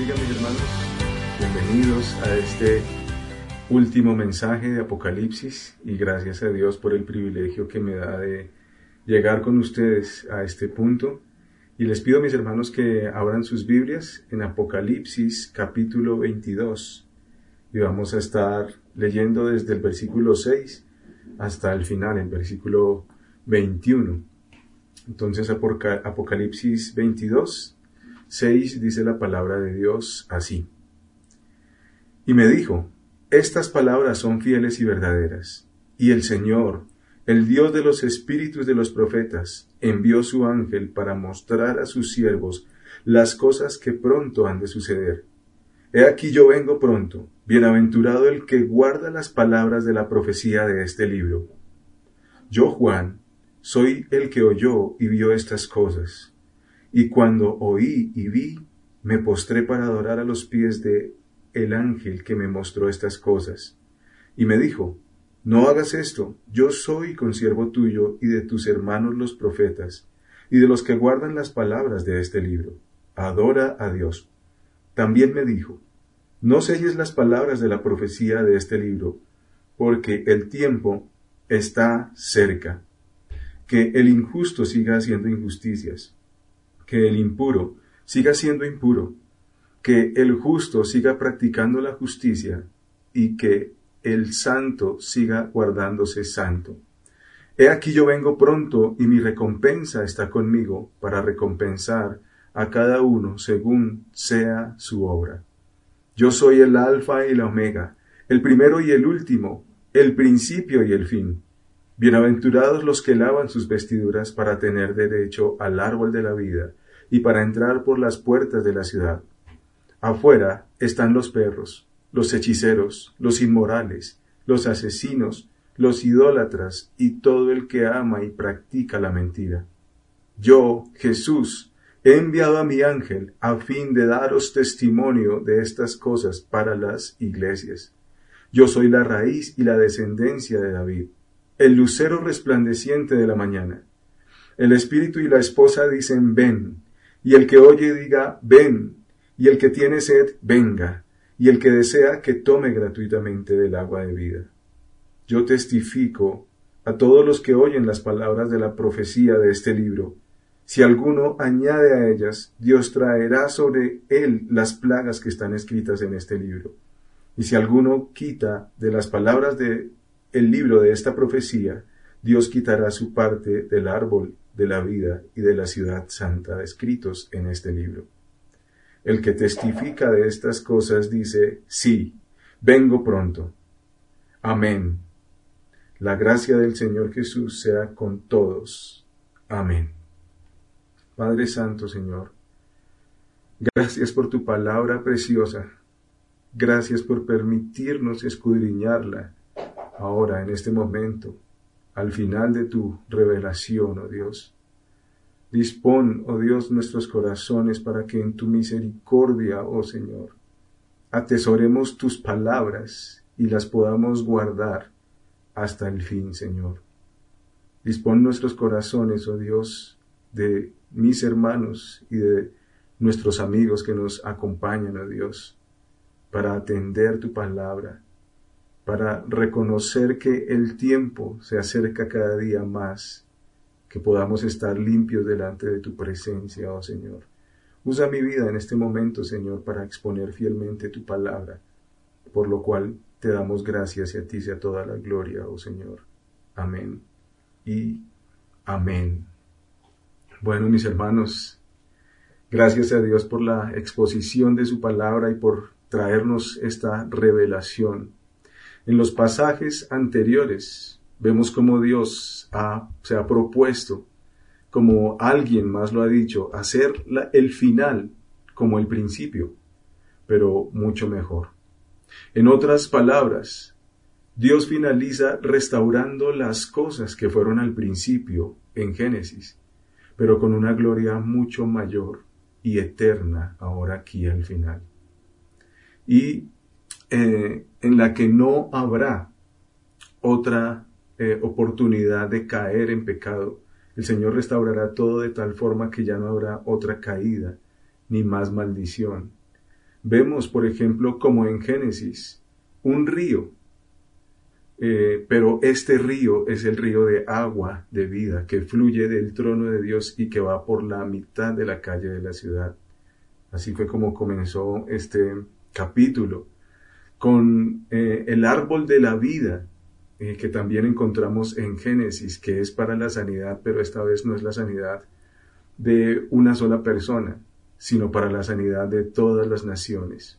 bendiga mis hermanos. Bienvenidos a este último mensaje de Apocalipsis y gracias a Dios por el privilegio que me da de llegar con ustedes a este punto. Y les pido a mis hermanos que abran sus Biblias en Apocalipsis capítulo 22 y vamos a estar leyendo desde el versículo 6 hasta el final, el versículo 21. Entonces Apocalipsis 22 6 dice la palabra de Dios así. Y me dijo, estas palabras son fieles y verdaderas. Y el Señor, el Dios de los espíritus de los profetas, envió su ángel para mostrar a sus siervos las cosas que pronto han de suceder. He aquí yo vengo pronto, bienaventurado el que guarda las palabras de la profecía de este libro. Yo, Juan, soy el que oyó y vio estas cosas. Y cuando oí y vi, me postré para adorar a los pies de el ángel que me mostró estas cosas. Y me dijo, No hagas esto, yo soy consiervo tuyo y de tus hermanos los profetas, y de los que guardan las palabras de este libro. Adora a Dios. También me dijo, No selles las palabras de la profecía de este libro, porque el tiempo está cerca. Que el injusto siga haciendo injusticias que el impuro siga siendo impuro, que el justo siga practicando la justicia y que el santo siga guardándose santo. He aquí yo vengo pronto y mi recompensa está conmigo para recompensar a cada uno según sea su obra. Yo soy el alfa y la omega, el primero y el último, el principio y el fin. Bienaventurados los que lavan sus vestiduras para tener derecho al árbol de la vida y para entrar por las puertas de la ciudad. Afuera están los perros, los hechiceros, los inmorales, los asesinos, los idólatras y todo el que ama y practica la mentira. Yo, Jesús, he enviado a mi ángel a fin de daros testimonio de estas cosas para las iglesias. Yo soy la raíz y la descendencia de David, el lucero resplandeciente de la mañana. El espíritu y la esposa dicen ven, y el que oye diga, ven, y el que tiene sed, venga, y el que desea que tome gratuitamente del agua de vida. Yo testifico a todos los que oyen las palabras de la profecía de este libro. Si alguno añade a ellas, Dios traerá sobre él las plagas que están escritas en este libro. Y si alguno quita de las palabras de el libro de esta profecía, Dios quitará su parte del árbol de la vida y de la ciudad santa escritos en este libro. El que testifica de estas cosas dice, sí, vengo pronto. Amén. La gracia del Señor Jesús sea con todos. Amén. Padre Santo, Señor, gracias por tu palabra preciosa. Gracias por permitirnos escudriñarla ahora, en este momento al final de tu revelación, oh Dios. Dispón, oh Dios, nuestros corazones para que en tu misericordia, oh Señor, atesoremos tus palabras y las podamos guardar hasta el fin, Señor. Dispón nuestros corazones, oh Dios, de mis hermanos y de nuestros amigos que nos acompañan, oh Dios, para atender tu palabra para reconocer que el tiempo se acerca cada día más, que podamos estar limpios delante de tu presencia, oh Señor. Usa mi vida en este momento, Señor, para exponer fielmente tu palabra, por lo cual te damos gracias y a ti sea toda la gloria, oh Señor. Amén y amén. Bueno, mis hermanos, gracias a Dios por la exposición de su palabra y por traernos esta revelación en los pasajes anteriores vemos cómo Dios se ha propuesto, como alguien más lo ha dicho, hacer el final como el principio, pero mucho mejor. En otras palabras, Dios finaliza restaurando las cosas que fueron al principio en Génesis, pero con una gloria mucho mayor y eterna ahora aquí al final. Y eh, en la que no habrá otra eh, oportunidad de caer en pecado. El Señor restaurará todo de tal forma que ya no habrá otra caída ni más maldición. Vemos, por ejemplo, como en Génesis, un río, eh, pero este río es el río de agua de vida que fluye del trono de Dios y que va por la mitad de la calle de la ciudad. Así fue como comenzó este capítulo, con eh, el árbol de la vida, eh, que también encontramos en Génesis, que es para la sanidad, pero esta vez no es la sanidad de una sola persona, sino para la sanidad de todas las naciones.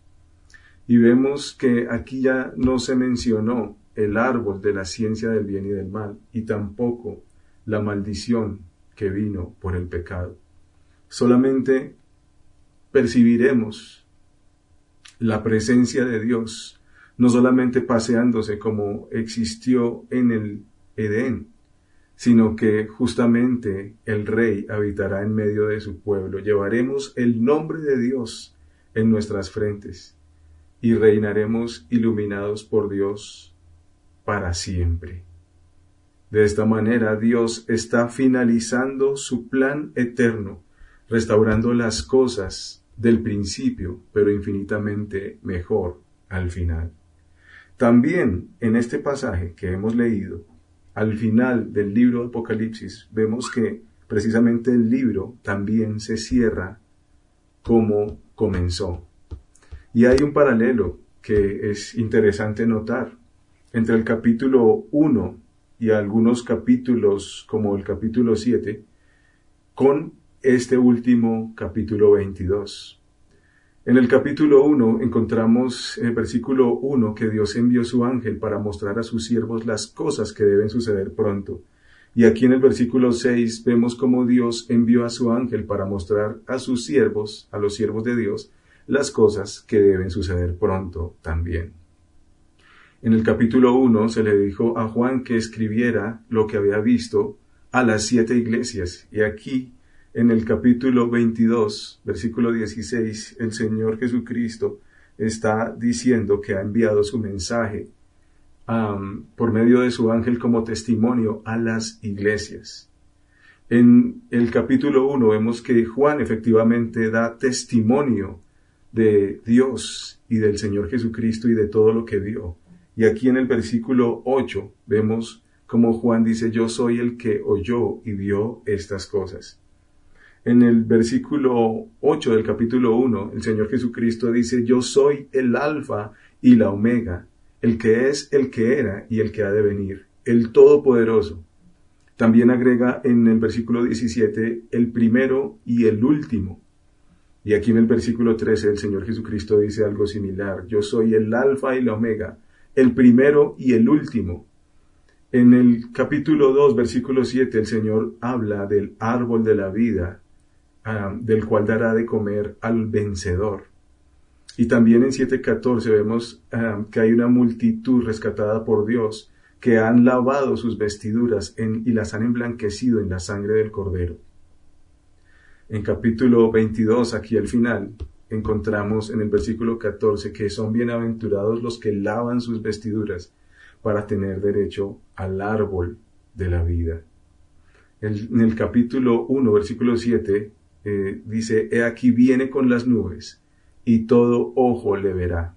Y vemos que aquí ya no se mencionó el árbol de la ciencia del bien y del mal, y tampoco la maldición que vino por el pecado. Solamente percibiremos la presencia de Dios, no solamente paseándose como existió en el Edén, sino que justamente el Rey habitará en medio de su pueblo. Llevaremos el nombre de Dios en nuestras frentes y reinaremos iluminados por Dios para siempre. De esta manera Dios está finalizando su plan eterno, restaurando las cosas del principio, pero infinitamente mejor al final. También en este pasaje que hemos leído, al final del libro de Apocalipsis, vemos que precisamente el libro también se cierra como comenzó. Y hay un paralelo que es interesante notar entre el capítulo 1 y algunos capítulos como el capítulo 7 con este último capítulo 22. En el capítulo 1 encontramos en el versículo 1 que Dios envió su ángel para mostrar a sus siervos las cosas que deben suceder pronto. Y aquí en el versículo 6 vemos cómo Dios envió a su ángel para mostrar a sus siervos, a los siervos de Dios, las cosas que deben suceder pronto también. En el capítulo 1 se le dijo a Juan que escribiera lo que había visto a las siete iglesias. Y aquí en el capítulo 22, versículo 16, el Señor Jesucristo está diciendo que ha enviado su mensaje por medio de su ángel como testimonio a las iglesias. En el capítulo 1 vemos que Juan efectivamente da testimonio de Dios y del Señor Jesucristo y de todo lo que vio. Y aquí en el versículo 8 vemos como Juan dice, yo soy el que oyó y vio estas cosas. En el versículo 8 del capítulo 1, el Señor Jesucristo dice, yo soy el alfa y la omega, el que es, el que era y el que ha de venir, el Todopoderoso. También agrega en el versículo 17, el primero y el último. Y aquí en el versículo 13 el Señor Jesucristo dice algo similar, yo soy el alfa y la omega, el primero y el último. En el capítulo 2, versículo 7, el Señor habla del árbol de la vida, Ah, del cual dará de comer al vencedor. Y también en 7.14 vemos ah, que hay una multitud rescatada por Dios que han lavado sus vestiduras y las han emblanquecido en la sangre del cordero. En capítulo 22, aquí al final, encontramos en el versículo 14 que son bienaventurados los que lavan sus vestiduras para tener derecho al árbol de la vida. en el capítulo 1, versículo 7, eh, dice, he aquí viene con las nubes y todo ojo le verá.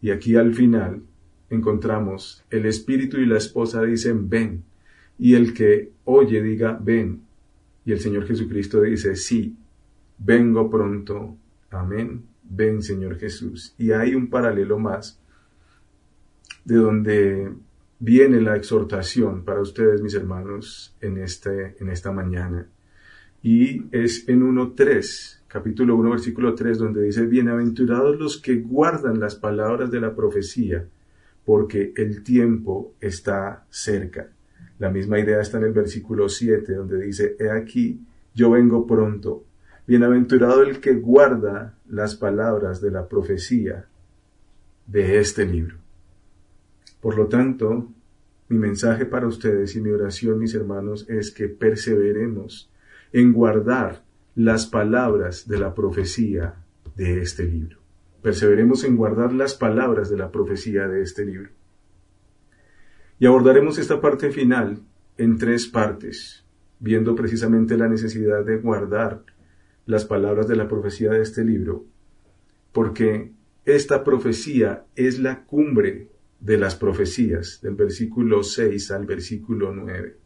Y aquí al final encontramos el espíritu y la esposa dicen, ven. Y el que oye diga, ven. Y el Señor Jesucristo dice, sí, vengo pronto. Amén. Ven, Señor Jesús. Y hay un paralelo más de donde viene la exhortación para ustedes, mis hermanos, en, este, en esta mañana y es en 1.3, capítulo 1, versículo 3, donde dice, bienaventurados los que guardan las palabras de la profecía, porque el tiempo está cerca. La misma idea está en el versículo 7, donde dice, he aquí, yo vengo pronto. Bienaventurado el que guarda las palabras de la profecía de este libro. Por lo tanto, mi mensaje para ustedes y mi oración, mis hermanos, es que perseveremos en guardar las palabras de la profecía de este libro. Perseveremos en guardar las palabras de la profecía de este libro. Y abordaremos esta parte final en tres partes, viendo precisamente la necesidad de guardar las palabras de la profecía de este libro porque esta profecía es la cumbre de las profecías, del versículo 6 al versículo 9.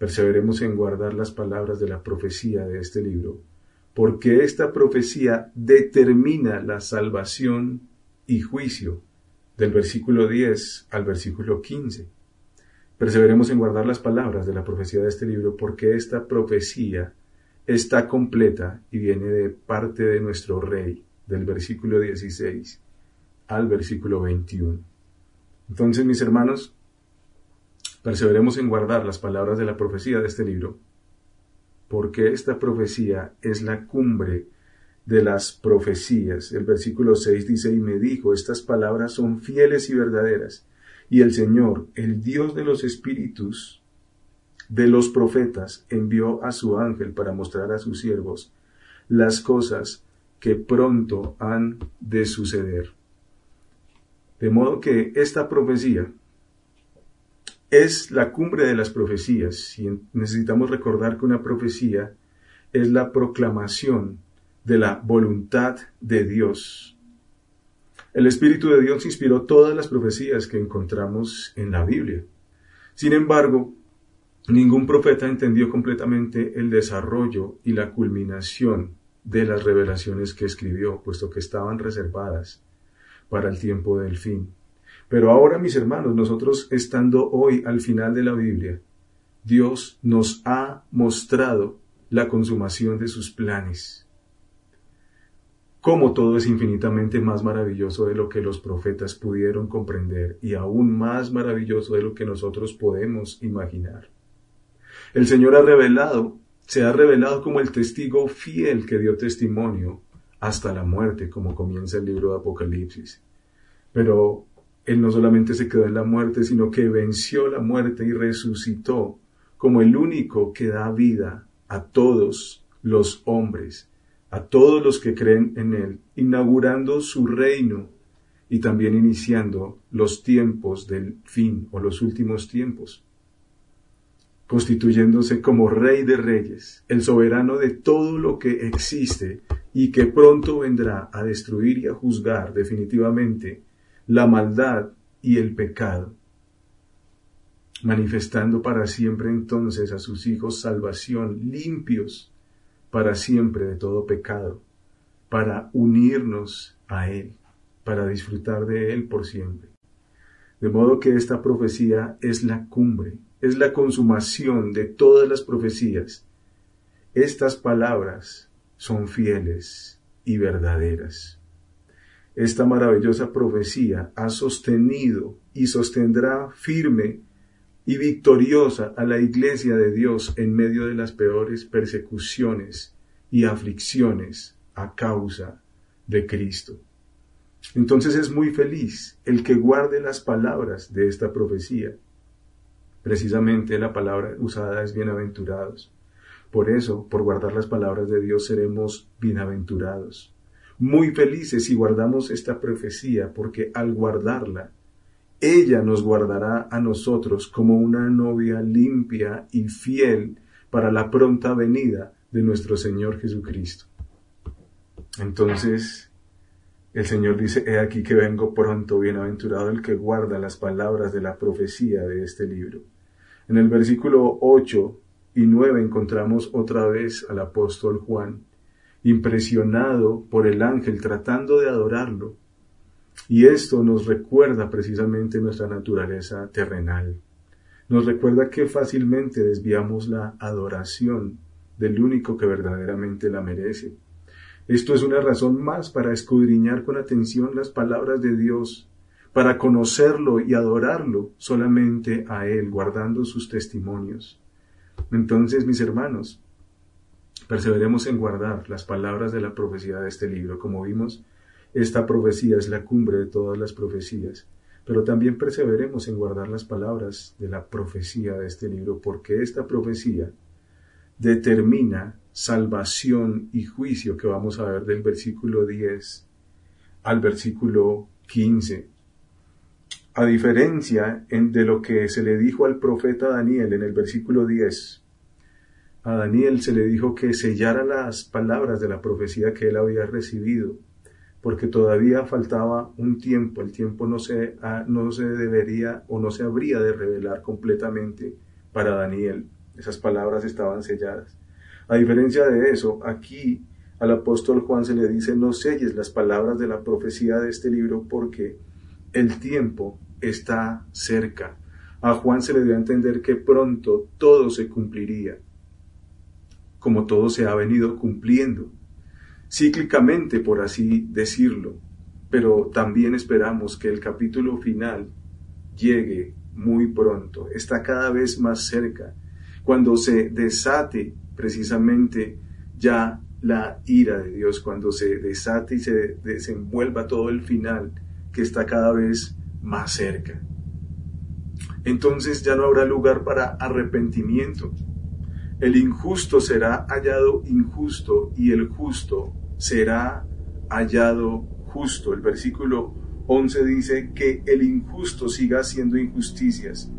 Perseveremos en guardar las palabras de la profecía de este libro, porque esta profecía determina la salvación y juicio, del versículo 10 al versículo 15. Perseveremos en guardar las palabras de la profecía de este libro, porque esta profecía está completa y viene de parte de nuestro Rey, del versículo 16 al versículo 21. Entonces, mis hermanos, perseveremos en guardar las palabras de la profecía de este libro, porque esta profecía es la cumbre de las profecías. El versículo 6 dice, y me dijo, estas palabras son fieles y verdaderas, y el Señor, el Dios de los espíritus, de los profetas, envió a su ángel para mostrar a sus siervos las cosas que pronto han de suceder. De modo que esta profecía es la cumbre de las profecías y necesitamos recordar que una profecía es la proclamación de la voluntad de Dios. El Espíritu de Dios inspiró todas las profecías que encontramos en la Biblia. Sin embargo, ningún profeta entendió completamente el desarrollo y la culminación de las revelaciones que escribió, puesto que estaban reservadas para el tiempo del fin. Pero ahora, mis hermanos, nosotros estando hoy al final de la Biblia, Dios nos ha mostrado la consumación de sus planes. Cómo todo es infinitamente más maravilloso de lo que los profetas pudieron comprender y aún más maravilloso de lo que nosotros podemos imaginar. El Señor ha revelado, se ha revelado como el testigo fiel que dio testimonio hasta la muerte, como comienza el libro de Apocalipsis. Pero Él no solamente se quedó en la muerte, sino que venció la muerte y resucitó como el único que da vida a todos los hombres, a todos los que creen en Él, inaugurando su reino y también iniciando los tiempos del fin o los últimos tiempos constituyéndose como Rey de Reyes, el soberano de todo lo que existe y que pronto vendrá a destruir y a juzgar definitivamente la maldad y el pecado, manifestando para siempre entonces a sus hijos salvación limpios para siempre de todo pecado, para unirnos a Él, para disfrutar de Él por siempre. De modo que esta profecía es la cumbre es la consumación de todas las profecías. Estas palabras son fieles y verdaderas. Esta maravillosa profecía ha sostenido y sostendrá firme y victoriosa a la iglesia de Dios en medio de las peores persecuciones y aflicciones a causa de Cristo. Entonces es muy feliz el que guarde las palabras de esta profecía Precisamente la palabra usada es bienaventurados. Por eso, por guardar las palabras de Dios, seremos bienaventurados. Muy felices si guardamos esta profecía, porque al guardarla, ella nos guardará a nosotros como una novia limpia y fiel para la pronta venida de nuestro Señor Jesucristo. Entonces, el Señor dice, he aquí que vengo pronto, bienaventurado el que guarda las palabras de la profecía de este libro. En el versículo 8 y 9 encontramos otra vez al apóstol Juan, impresionado por el ángel tratando de adorarlo. Y esto nos recuerda precisamente nuestra naturaleza terrenal. Nos recuerda que fácilmente desviamos la adoración del único que verdaderamente la merece. Esto es una razón más para escudriñar con atención las palabras de Dios para conocerlo y adorarlo solamente a Él, guardando sus testimonios. Entonces, mis hermanos, perseveremos en guardar las palabras de la profecía de este libro. Como vimos, esta profecía es la cumbre de todas las profecías, pero también perseveremos en guardar las palabras de la profecía de este libro, porque esta profecía determina salvación y juicio que vamos a ver del versículo 10 al versículo 15 a diferencia de lo que se le dijo al profeta Daniel en el versículo 10. A Daniel se le dijo que sellara las palabras de la profecía que él había recibido porque todavía faltaba un tiempo, el tiempo no se, no se debería o no se habría de revelar completamente para Daniel. Esas palabras estaban selladas. A diferencia de eso, aquí al apóstol Juan se le dice, no selles las palabras de la profecía de este libro porque el tiempo está cerca. A Juan se le dio a entender que pronto todo se cumpliría, como todo se ha venido cumpliendo, cíclicamente por así decirlo, pero también esperamos que el capítulo final llegue muy pronto, está cada vez más cerca, cuando se desate precisamente ya la ira de Dios, cuando se desate y se desenvuelva todo el final que está cada vez más cerca. Entonces ya no habrá lugar para arrepentimiento. El injusto será hallado injusto y el justo será hallado justo. El versículo 11 dice que el injusto siga haciendo injusticias,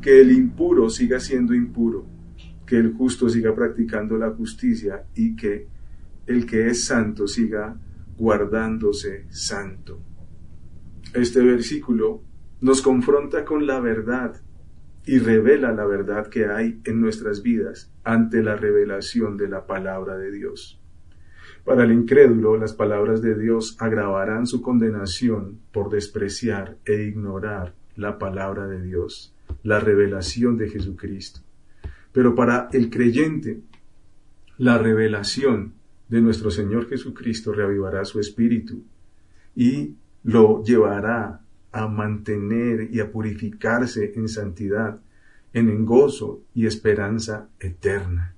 que el impuro siga siendo impuro, que el justo siga practicando la justicia y que el que es santo siga guardándose santo. Este versículo nos confronta con la verdad y revela la verdad que hay en nuestras vidas ante la revelación de la palabra de Dios. Para el incrédulo, las palabras de Dios agravarán su condenación por despreciar e ignorar la palabra de Dios, la revelación de Jesucristo. Pero para el creyente, la revelación de nuestro Señor Jesucristo reavivará su espíritu y lo llevará a mantener y a purificarse en santidad, en gozo y esperanza eterna.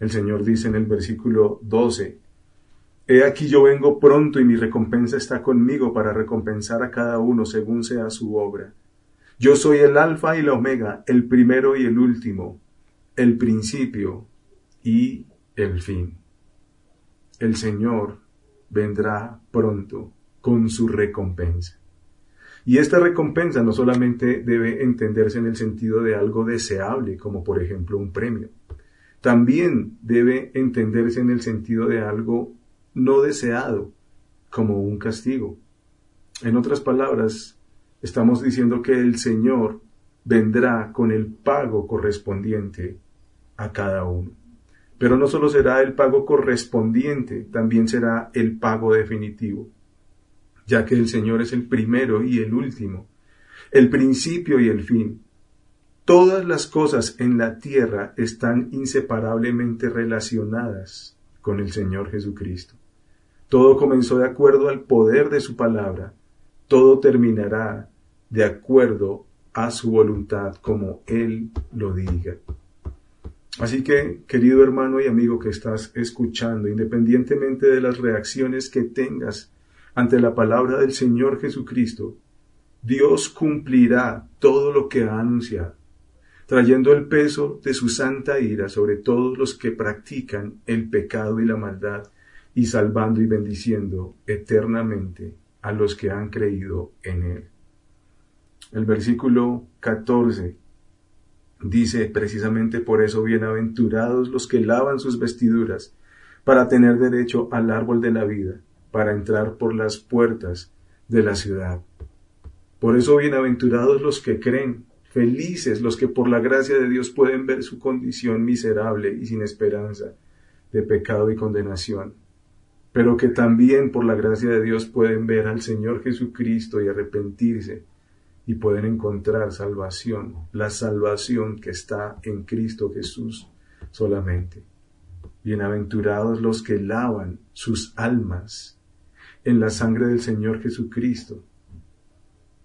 El Señor dice en el versículo 12, He aquí yo vengo pronto y mi recompensa está conmigo para recompensar a cada uno según sea su obra. Yo soy el alfa y la omega, el primero y el último, el principio y el fin el Señor vendrá pronto con su recompensa. Y esta recompensa no solamente debe entenderse en el sentido de algo deseable, como por ejemplo un premio, también debe entenderse en el sentido de algo no deseado, como un castigo. En otras palabras, estamos diciendo que el Señor vendrá con el pago correspondiente a cada uno. Pero no solo será el pago correspondiente, también será el pago definitivo, ya que el Señor es el primero y el último, el principio y el fin. Todas las cosas en la tierra están inseparablemente relacionadas con el Señor Jesucristo. Todo comenzó de acuerdo al poder de su palabra, todo terminará de acuerdo a su voluntad como Él lo diga. Así que, querido hermano y amigo que estás escuchando, independientemente de las reacciones que tengas ante la palabra del Señor Jesucristo, Dios cumplirá todo lo que ha anunciado, trayendo el peso de su santa ira sobre todos los que practican el pecado y la maldad, y salvando y bendiciendo eternamente a los que han creído en Él. El versículo 14 Dice precisamente por eso, bienaventurados los que lavan sus vestiduras, para tener derecho al árbol de la vida, para entrar por las puertas de la ciudad. Por eso, bienaventurados los que creen, felices los que por la gracia de Dios pueden ver su condición miserable y sin esperanza de pecado y condenación, pero que también por la gracia de Dios pueden ver al Señor Jesucristo y arrepentirse y pueden encontrar salvación, la salvación que está en Cristo Jesús solamente. Bienaventurados los que lavan sus almas en la sangre del Señor Jesucristo.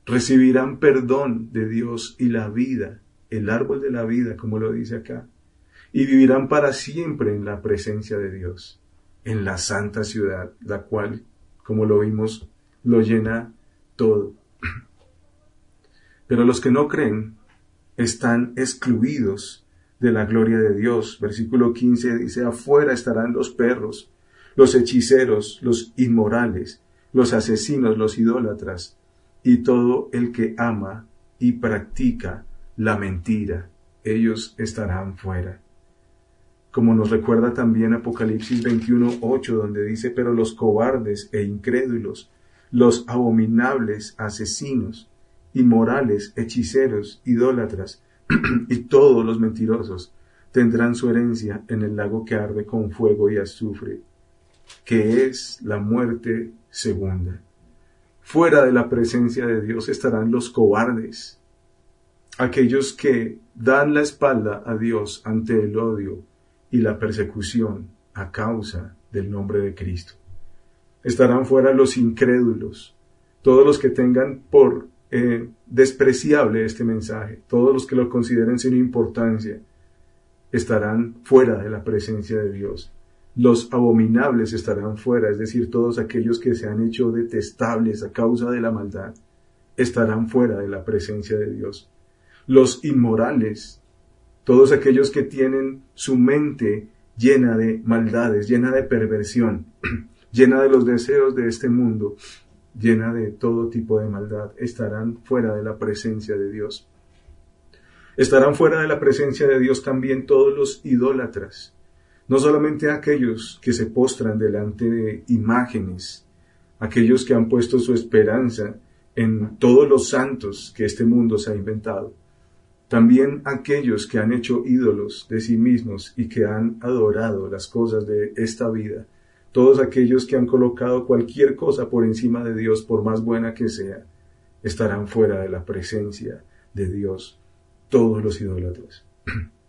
Recibirán perdón de Dios y la vida, el árbol de la vida, como lo dice acá, y vivirán para siempre en la presencia de Dios, en la santa ciudad, la cual, como lo vimos, lo llena todo. Pero los que no creen están excluidos de la gloria de Dios. Versículo 15 dice, afuera estarán los perros, los hechiceros, los inmorales, los asesinos, los idólatras, y todo el que ama y practica la mentira. Ellos estarán fuera. como nos recuerda también Apocalipsis 21.8, donde dice, pero los cobardes e incrédulos, los abominables, asesinos, inmorales, hechiceros, idólatras, y todos los mentirosos tendrán su herencia en el lago que arde con fuego y azufre, que es la muerte segunda. Fuera de la presencia de Dios estarán los cobardes, aquellos que dan la espalda a Dios ante el odio y la persecución a causa del nombre de Cristo. Estarán fuera los incrédulos, todos los que tengan por eh, despreciable este mensaje, todos los que lo consideren sin importancia, estarán fuera de la presencia de Dios. Los abominables estarán fuera, es decir, todos aquellos que se han hecho detestables a causa de la maldad, estarán fuera de la presencia de Dios. Los inmorales, todos aquellos que tienen su mente llena de maldades, llena de perversión, llena de los deseos de este mundo, llena de todo tipo de maldad, estarán fuera de la presencia de Dios. Estarán fuera de la presencia de Dios también todos los idólatras, no solamente aquellos que se postran delante de imágenes, aquellos que han puesto su esperanza en todos los santos que este mundo se ha inventado, también aquellos que han hecho ídolos de sí mismos y que han adorado las cosas de esta vida, todos aquellos que han colocado cualquier cosa por encima de Dios, por más buena que sea, estarán fuera de la presencia de Dios, todos los idólatras.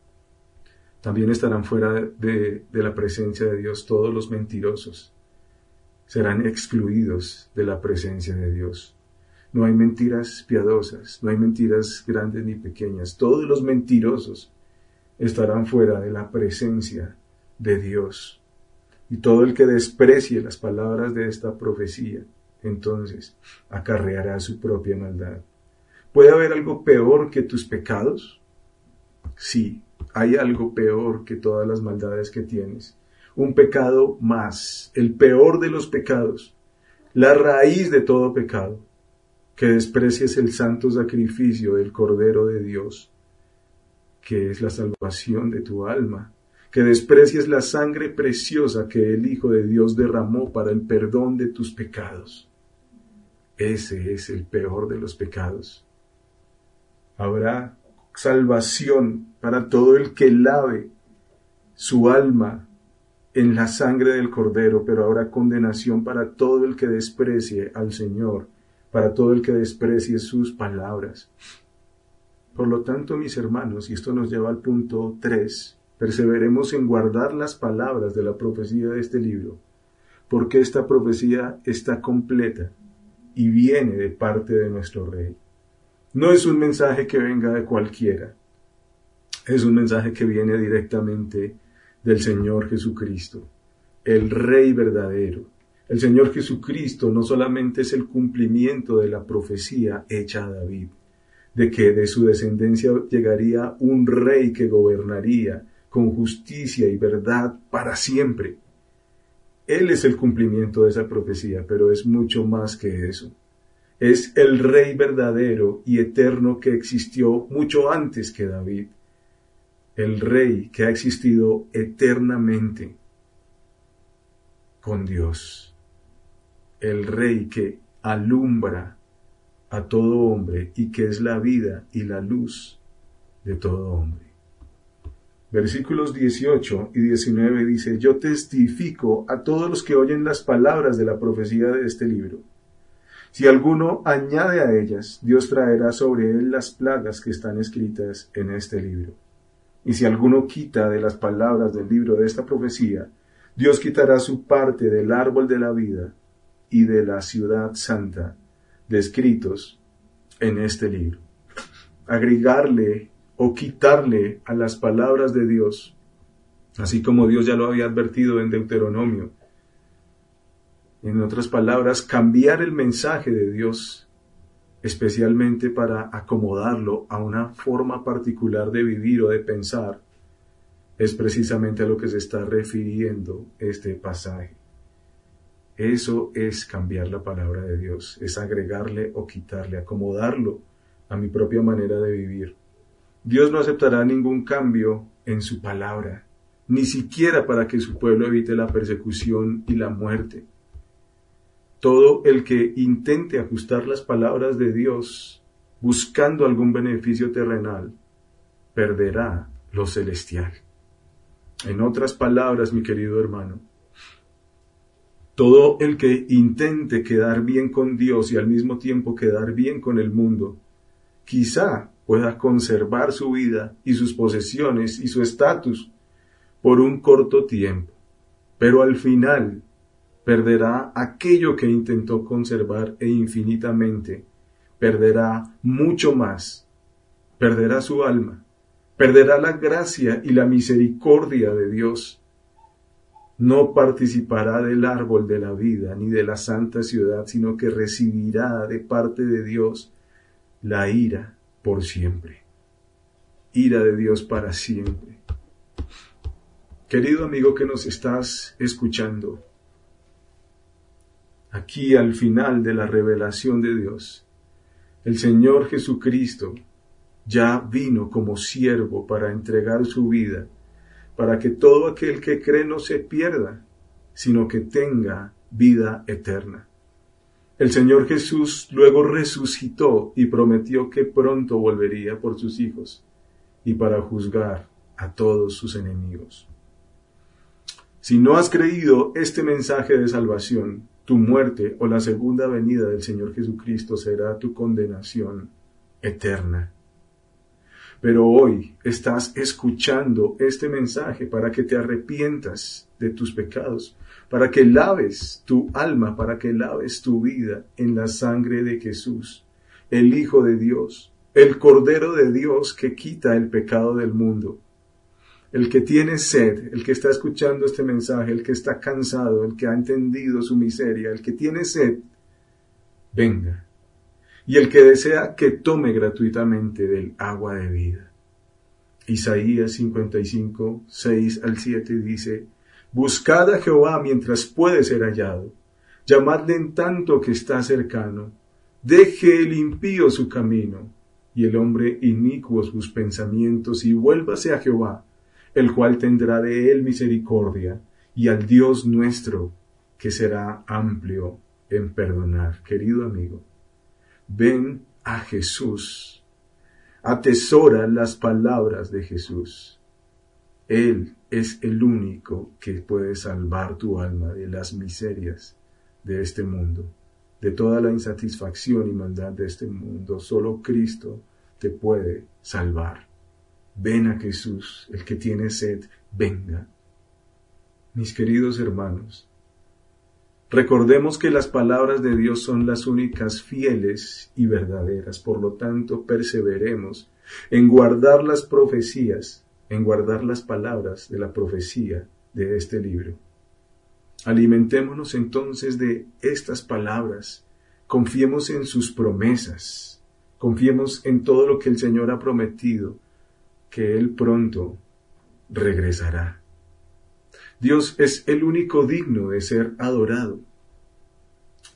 También estarán fuera de, de, la presencia de Dios todos los mentirosos. Serán excluidos de la presencia de Dios. No hay mentiras piadosas, no hay mentiras grandes ni pequeñas. Todos los mentirosos estarán fuera de la presencia de Dios. Y todo el que desprecie las palabras de esta profecía, entonces acarreará su propia maldad. ¿Puede haber algo peor que tus pecados? Sí, hay algo peor que todas las maldades que tienes. Un pecado más, el peor de los pecados, la raíz de todo pecado que desprecies el santo sacrificio del Cordero de Dios, que es la salvación de tu alma, que desprecies la sangre preciosa que el Hijo de Dios derramó para el perdón de tus pecados. Ese es el peor de los pecados. Habrá salvación para todo el que lave su alma en la sangre del Cordero, pero habrá condenación para todo el que desprecie al Señor para todo el que desprecie sus palabras. Por lo tanto, mis hermanos, y esto nos lleva al punto 3, perseveremos en guardar las palabras de la profecía de este libro, porque esta profecía está completa y viene de parte de nuestro Rey. No es un mensaje que venga de cualquiera, es un mensaje que viene directamente del Señor Jesucristo, el Rey verdadero, el Señor Jesucristo no solamente es el cumplimiento de la profecía hecha a David, de que de su descendencia llegaría un rey que gobernaría con justicia y verdad para siempre. Él es el cumplimiento de esa profecía, pero es mucho más que eso. Es el rey verdadero y eterno que existió mucho antes que David. El rey que ha existido eternamente con Dios el Rey que alumbra a todo hombre y que es la vida y la luz de todo hombre. Versículos 18 y 19 dice, yo testifico a todos los que oyen las palabras de la profecía de este libro. Si alguno añade a ellas, Dios traerá sobre él las plagas que están escritas en este libro. Y si alguno quita de las palabras del libro de esta profecía, Dios quitará su parte del árbol de la vida y de la ciudad santa descritos en este libro. Agregarle o quitarle a las palabras de Dios, así como Dios ya lo había advertido en Deuteronomio. En otras palabras, cambiar el mensaje de Dios especialmente para acomodarlo a una forma particular de vivir o de pensar, es precisamente a lo que se está refiriendo este pasaje. Eso es cambiar la palabra de Dios, es agregarle o quitarle, acomodarlo a mi propia manera de vivir. Dios no aceptará ningún cambio en su palabra. ni siquiera para que su pueblo evite la persecución y la muerte. Todo el que intente ajustar las palabras de Dios buscando algún beneficio terrenal, perderá lo celestial. En otras palabras, mi querido hermano, todo el que intente quedar bien con Dios y al mismo tiempo quedar bien con el mundo, quizá pueda conservar su vida y sus posesiones y su estatus por un corto tiempo, pero al final perderá aquello que intentó conservar e infinitamente, perderá mucho más, perderá su alma, perderá la gracia y la misericordia de Dios, no participará del árbol de la vida ni de la santa ciudad, sino que recibirá de parte de Dios la ira por siempre. Ira de Dios para siempre. Querido amigo que nos estás escuchando, aquí al final de la revelación de Dios, el Señor Jesucristo ya vino como siervo para entregar su vida para que todo aquel que cree no se pierda, sino que tenga vida eterna. El Señor Jesús luego resucitó y prometió que pronto volvería por sus hijos y para juzgar a todos sus enemigos. Si no has creído este mensaje de salvación, tu muerte o la segunda venida del Señor Jesucristo será tu condenación eterna. Pero hoy estás escuchando este mensaje para que te arrepientas de tus pecados, para que laves tu alma, para que laves tu vida en la sangre de Jesús, el Hijo de Dios, el Cordero de Dios que quita el pecado del mundo. El que tiene sed, el que está escuchando este mensaje, el que está cansado, el que ha entendido su miseria, el que tiene sed, venga. Y el que desea que tome gratuitamente del agua de vida. Isaías 55, 6 al 7 dice, Buscad a Jehová mientras puede ser hallado, llamadle en tanto que está cercano, deje el impío su camino, y el hombre inicuo sus pensamientos, y vuélvase a Jehová, el cual tendrá de él misericordia, y al Dios nuestro, que será amplio en perdonar. Querido amigo, ven a Jesús. Atesora las palabras de Jesús. Él es el único que puede salvar tu alma de las miserias de este mundo, de toda la insatisfacción y maldad de este mundo. Solo Cristo te puede salvar. Ven a Jesús, el que tiene sed, venga. Mis queridos hermanos, Recordemos que las palabras de Dios son las únicas fieles y verdaderas, por lo tanto perseveremos en guardar las profecías, en guardar las palabras de la profecía de este libro. Alimentémonos entonces de estas palabras, confiemos en sus promesas, confiemos en todo lo que el Señor ha prometido, que Él pronto regresará. Dios es el único digno de ser adorado.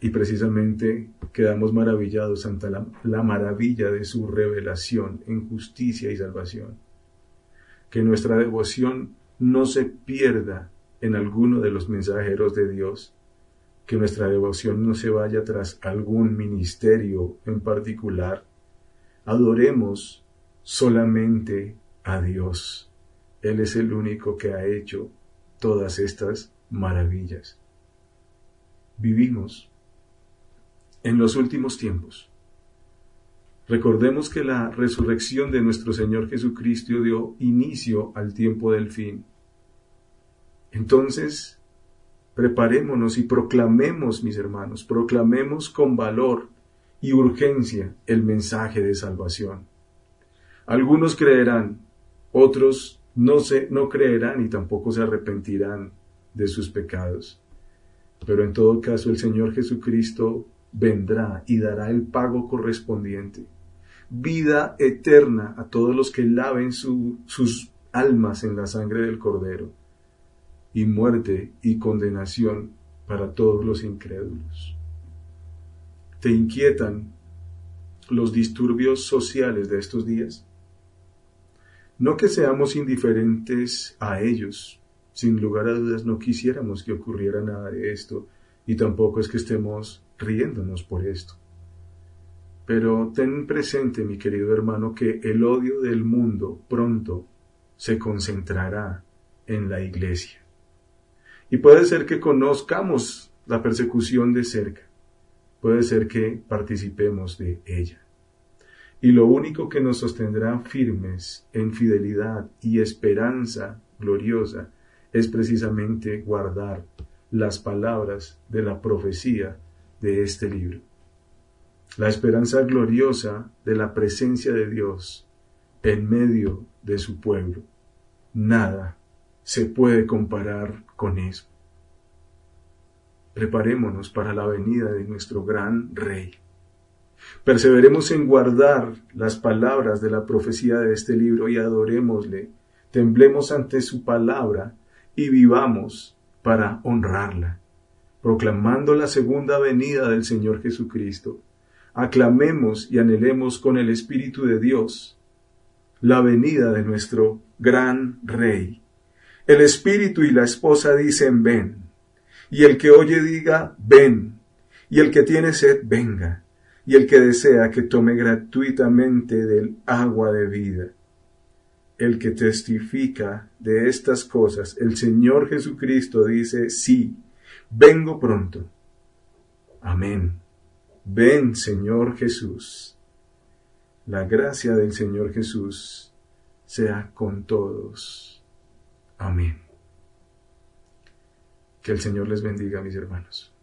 Y precisamente quedamos maravillados ante la, maravilla de su revelación en justicia y salvación. Que nuestra devoción no se pierda en alguno de los mensajeros de Dios, que nuestra devoción no se vaya tras algún ministerio en particular. Adoremos solamente a Dios. Él es el único que ha hecho todas estas maravillas. Vivimos en los últimos tiempos. Recordemos que la resurrección de nuestro Señor Jesucristo dio inicio al tiempo del fin. Entonces, preparémonos y proclamemos, mis hermanos, proclamemos con valor y urgencia el mensaje de salvación. Algunos creerán, otros no, se, no creerán y tampoco se arrepentirán de sus pecados. Pero en todo caso el Señor Jesucristo vendrá y dará el pago correspondiente. Vida eterna a todos los que laven sus almas en la sangre del Cordero. Y muerte y condenación para todos los incrédulos. ¿Te inquietan los disturbios sociales de estos días? No que seamos indiferentes a ellos, sin lugar a dudas no quisiéramos que ocurriera nada de esto, y tampoco es que estemos riéndonos por esto. Pero ten presente, mi querido hermano, que el odio del mundo pronto se concentrará en la iglesia. Y puede ser que conozcamos la persecución de cerca, puede ser que participemos de ella. Y lo único que nos sostendrá firmes en fidelidad y esperanza gloriosa es precisamente guardar las palabras de la profecía de este libro. La esperanza gloriosa de la presencia de Dios en medio de su pueblo. Nada se puede comparar con eso. Preparémonos para la venida de nuestro gran Rey. Perseveremos en guardar las palabras de la profecía de este libro y adorémosle, temblemos ante su palabra y vivamos para honrarla, proclamando la segunda venida del Señor Jesucristo. Aclamemos y anhelemos con el Espíritu de Dios la venida de nuestro gran Rey. El Espíritu y la esposa dicen ven, y el que oye diga ven, y el que tiene sed venga y el que desea que tome gratuitamente del agua de vida. El que testifica de estas cosas, el Señor Jesucristo dice, sí, vengo pronto. Amén. Ven, Señor Jesús. La gracia del Señor Jesús sea con todos. Amén. Que el Señor les bendiga, mis hermanos.